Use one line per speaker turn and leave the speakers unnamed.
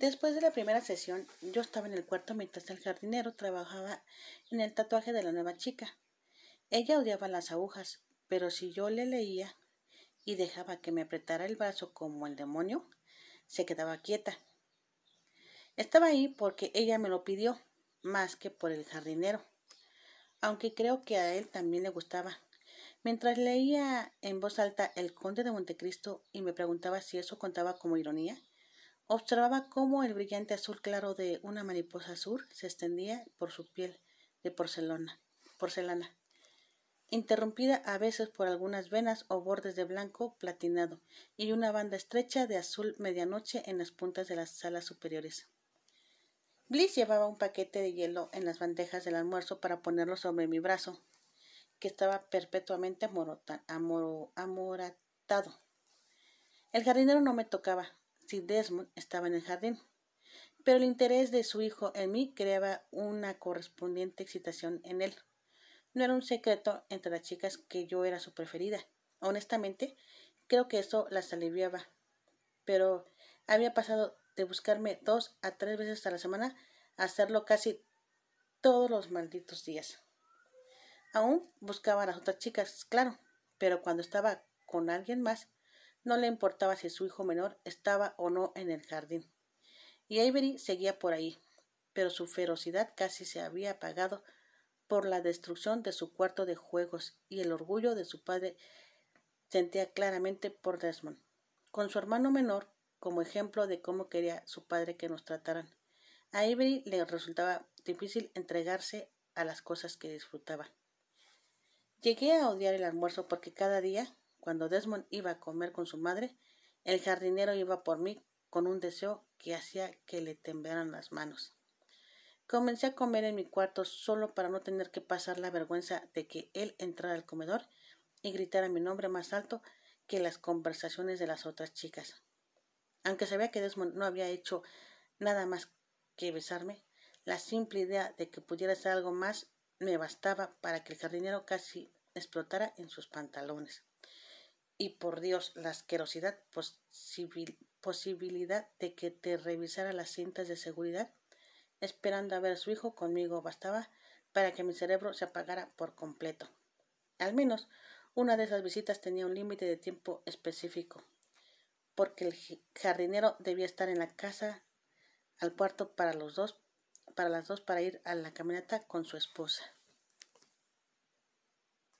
Después de la primera sesión, yo estaba en el cuarto mientras el jardinero trabajaba en el tatuaje de la nueva chica. Ella odiaba las agujas, pero si yo le leía y dejaba que me apretara el brazo como el demonio, se quedaba quieta. Estaba ahí porque ella me lo pidió, más que por el jardinero, aunque creo que a él también le gustaba. Mientras leía en voz alta El Conde de Montecristo y me preguntaba si eso contaba como ironía, Observaba cómo el brillante azul claro de una mariposa azul se extendía por su piel de porcelana, porcelana, interrumpida a veces por algunas venas o bordes de blanco platinado y una banda estrecha de azul medianoche en las puntas de las salas superiores. Bliss llevaba un paquete de hielo en las bandejas del almuerzo para ponerlo sobre mi brazo, que estaba perpetuamente amoratado. El jardinero no me tocaba, si Desmond estaba en el jardín. Pero el interés de su hijo en mí creaba una correspondiente excitación en él. No era un secreto entre las chicas que yo era su preferida. Honestamente, creo que eso las aliviaba. Pero había pasado de buscarme dos a tres veces a la semana a hacerlo casi todos los malditos días. Aún buscaba a las otras chicas, claro, pero cuando estaba con alguien más, no le importaba si su hijo menor estaba o no en el jardín. Y Avery seguía por ahí, pero su ferocidad casi se había apagado por la destrucción de su cuarto de juegos y el orgullo de su padre sentía claramente por Desmond, con su hermano menor como ejemplo de cómo quería su padre que nos trataran. A Avery le resultaba difícil entregarse a las cosas que disfrutaba. Llegué a odiar el almuerzo porque cada día cuando Desmond iba a comer con su madre, el jardinero iba por mí con un deseo que hacía que le temblaran las manos. Comencé a comer en mi cuarto solo para no tener que pasar la vergüenza de que él entrara al comedor y gritara mi nombre más alto que las conversaciones de las otras chicas. Aunque sabía que Desmond no había hecho nada más que besarme, la simple idea de que pudiera hacer algo más me bastaba para que el jardinero casi explotara en sus pantalones y por Dios la asquerosidad posibilidad de que te revisara las cintas de seguridad esperando a ver a su hijo conmigo bastaba para que mi cerebro se apagara por completo. Al menos una de esas visitas tenía un límite de tiempo específico, porque el jardinero debía estar en la casa al cuarto para los dos, para las dos para ir a la camioneta con su esposa.